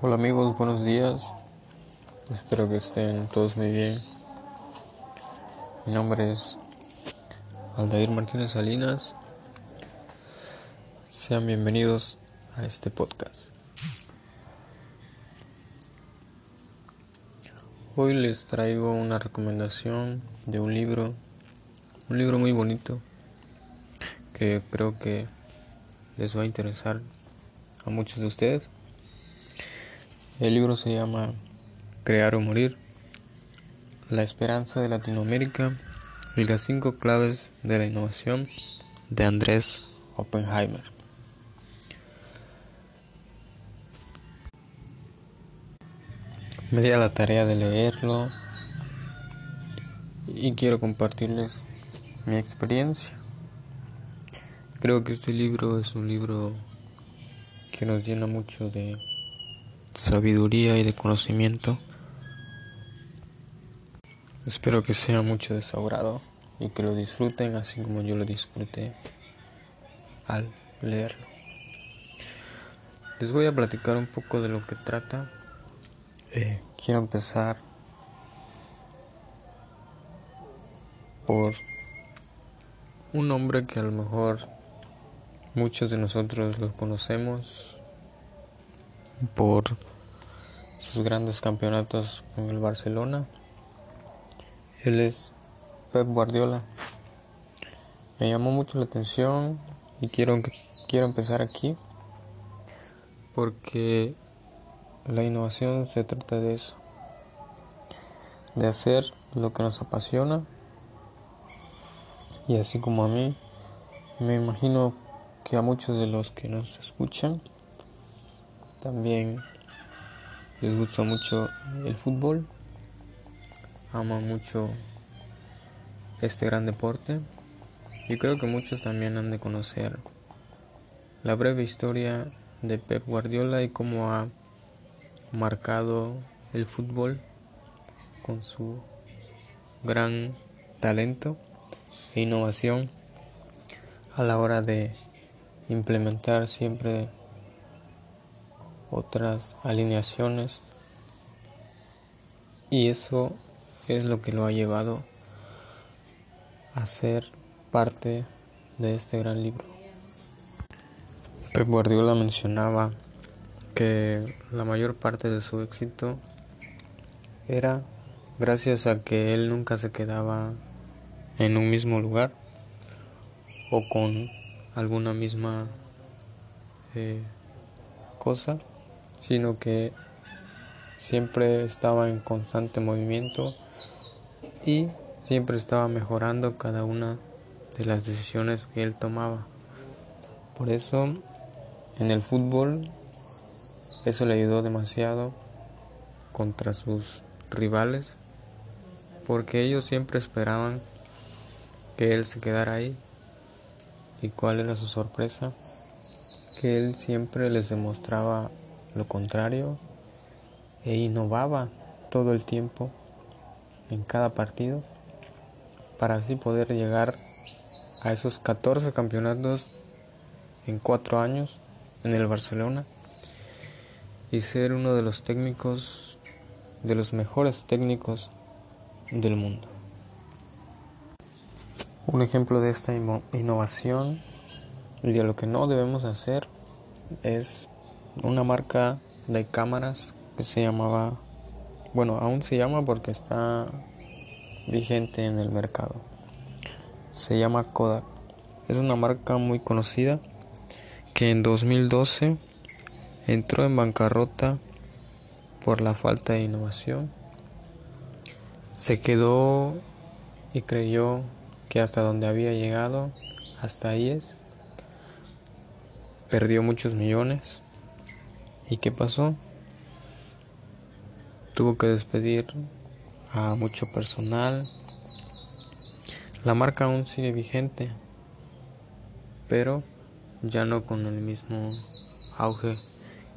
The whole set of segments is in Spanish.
Hola amigos, buenos días. Espero que estén todos muy bien. Mi nombre es Aldair Martínez Salinas. Sean bienvenidos a este podcast. Hoy les traigo una recomendación de un libro, un libro muy bonito que creo que les va a interesar a muchos de ustedes. El libro se llama Crear o Morir, la esperanza de Latinoamérica y las cinco claves de la innovación de Andrés Oppenheimer. Me di a la tarea de leerlo y quiero compartirles mi experiencia. Creo que este libro es un libro que nos llena mucho de sabiduría y de conocimiento. Espero que sea mucho de y que lo disfruten así como yo lo disfruté al leerlo. Les voy a platicar un poco de lo que trata. Eh, quiero empezar por un hombre que a lo mejor muchos de nosotros lo conocemos por sus grandes campeonatos con el Barcelona. Él es Pep Guardiola. Me llamó mucho la atención y quiero, quiero empezar aquí porque la innovación se trata de eso, de hacer lo que nos apasiona y así como a mí, me imagino que a muchos de los que nos escuchan también les gusta mucho el fútbol, aman mucho este gran deporte y creo que muchos también han de conocer la breve historia de Pep Guardiola y cómo ha marcado el fútbol con su gran talento e innovación a la hora de implementar siempre otras alineaciones y eso es lo que lo ha llevado a ser parte de este gran libro. Pep Guardiola mencionaba que la mayor parte de su éxito era gracias a que él nunca se quedaba en un mismo lugar o con alguna misma eh, cosa sino que siempre estaba en constante movimiento y siempre estaba mejorando cada una de las decisiones que él tomaba. Por eso en el fútbol eso le ayudó demasiado contra sus rivales porque ellos siempre esperaban que él se quedara ahí. ¿Y cuál era su sorpresa? Que él siempre les demostraba lo contrario e innovaba todo el tiempo en cada partido para así poder llegar a esos 14 campeonatos en cuatro años en el Barcelona y ser uno de los técnicos, de los mejores técnicos del mundo. Un ejemplo de esta innovación y de lo que no debemos hacer es una marca de cámaras que se llamaba, bueno, aún se llama porque está vigente en el mercado. Se llama Kodak. Es una marca muy conocida que en 2012 entró en bancarrota por la falta de innovación. Se quedó y creyó que hasta donde había llegado, hasta ahí es. Perdió muchos millones ¿Y qué pasó? Tuvo que despedir a mucho personal. La marca aún sigue vigente, pero ya no con el mismo auge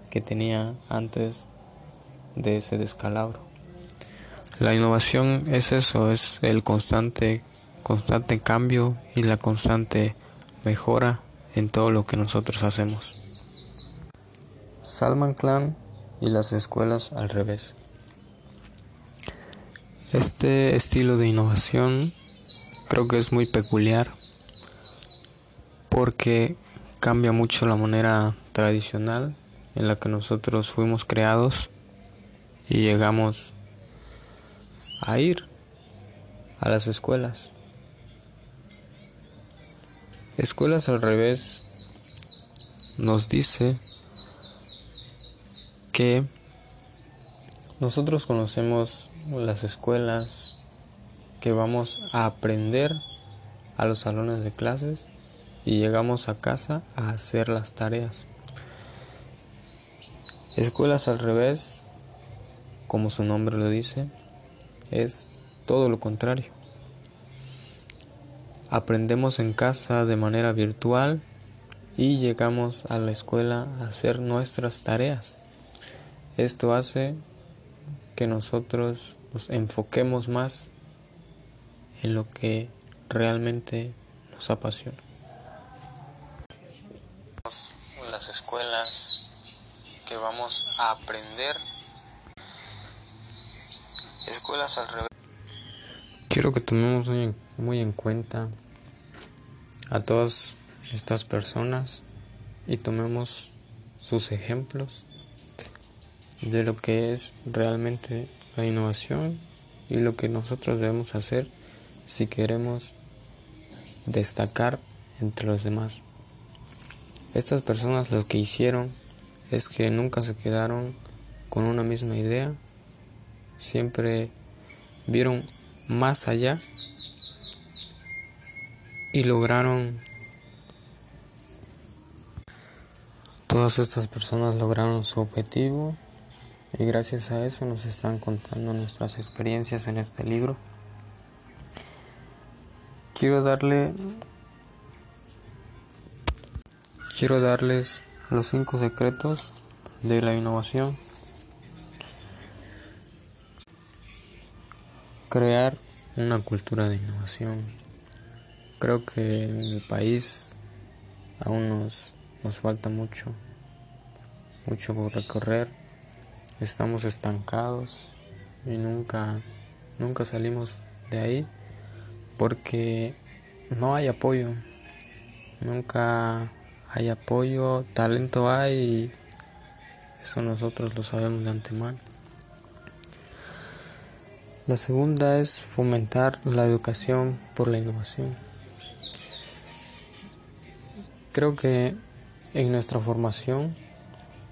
que tenía antes de ese descalabro. La innovación es eso, es el constante constante cambio y la constante mejora en todo lo que nosotros hacemos. Salman Khan y las escuelas al revés. Este estilo de innovación creo que es muy peculiar porque cambia mucho la manera tradicional en la que nosotros fuimos creados y llegamos a ir a las escuelas. Escuelas al revés nos dice que nosotros conocemos las escuelas que vamos a aprender a los salones de clases y llegamos a casa a hacer las tareas. Escuelas al revés, como su nombre lo dice, es todo lo contrario. Aprendemos en casa de manera virtual y llegamos a la escuela a hacer nuestras tareas. Esto hace que nosotros nos enfoquemos más en lo que realmente nos apasiona. Las escuelas que vamos a aprender. Escuelas al revés. Quiero que tomemos muy en cuenta a todas estas personas y tomemos sus ejemplos de lo que es realmente la innovación y lo que nosotros debemos hacer si queremos destacar entre los demás. Estas personas lo que hicieron es que nunca se quedaron con una misma idea, siempre vieron más allá y lograron todas estas personas lograron su objetivo y gracias a eso nos están contando nuestras experiencias en este libro. Quiero darle quiero darles los cinco secretos de la innovación. Crear una cultura de innovación. Creo que en el país aún nos, nos falta mucho, mucho por recorrer estamos estancados y nunca, nunca salimos de ahí porque no hay apoyo, nunca hay apoyo, talento hay y eso nosotros lo sabemos de antemano. La segunda es fomentar la educación por la innovación. Creo que en nuestra formación,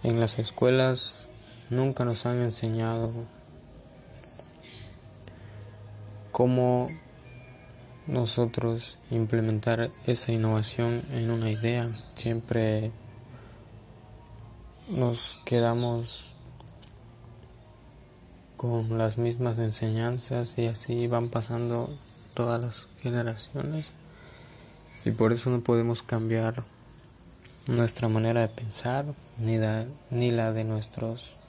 en las escuelas nunca nos han enseñado cómo nosotros implementar esa innovación en una idea. Siempre nos quedamos con las mismas enseñanzas y así van pasando todas las generaciones y por eso no podemos cambiar nuestra manera de pensar ni, ni la de nuestros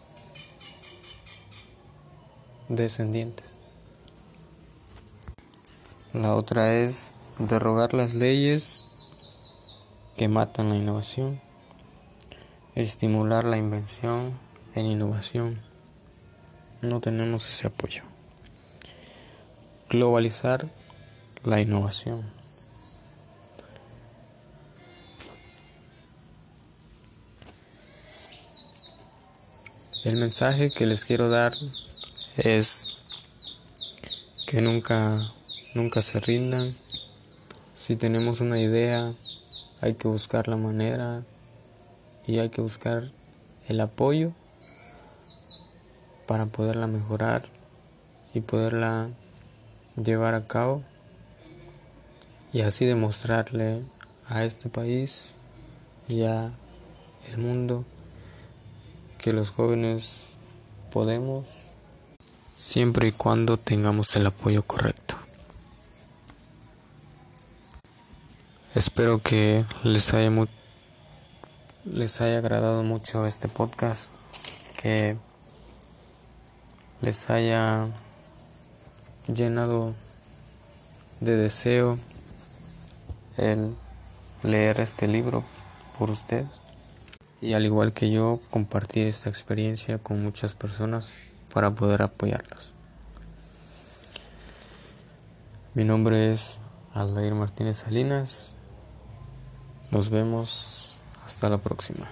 descendientes. La otra es derogar las leyes que matan la innovación, estimular la invención en innovación. No tenemos ese apoyo. Globalizar la innovación. El mensaje que les quiero dar es que nunca, nunca se rindan. Si tenemos una idea, hay que buscar la manera y hay que buscar el apoyo para poderla mejorar y poderla llevar a cabo y así demostrarle a este país y a el mundo que los jóvenes podemos siempre y cuando tengamos el apoyo correcto. Espero que les haya, les haya agradado mucho este podcast, que les haya llenado de deseo el leer este libro por ustedes. y al igual que yo compartir esta experiencia con muchas personas para poder apoyarlas. Mi nombre es Aldair Martínez Salinas. Nos vemos hasta la próxima.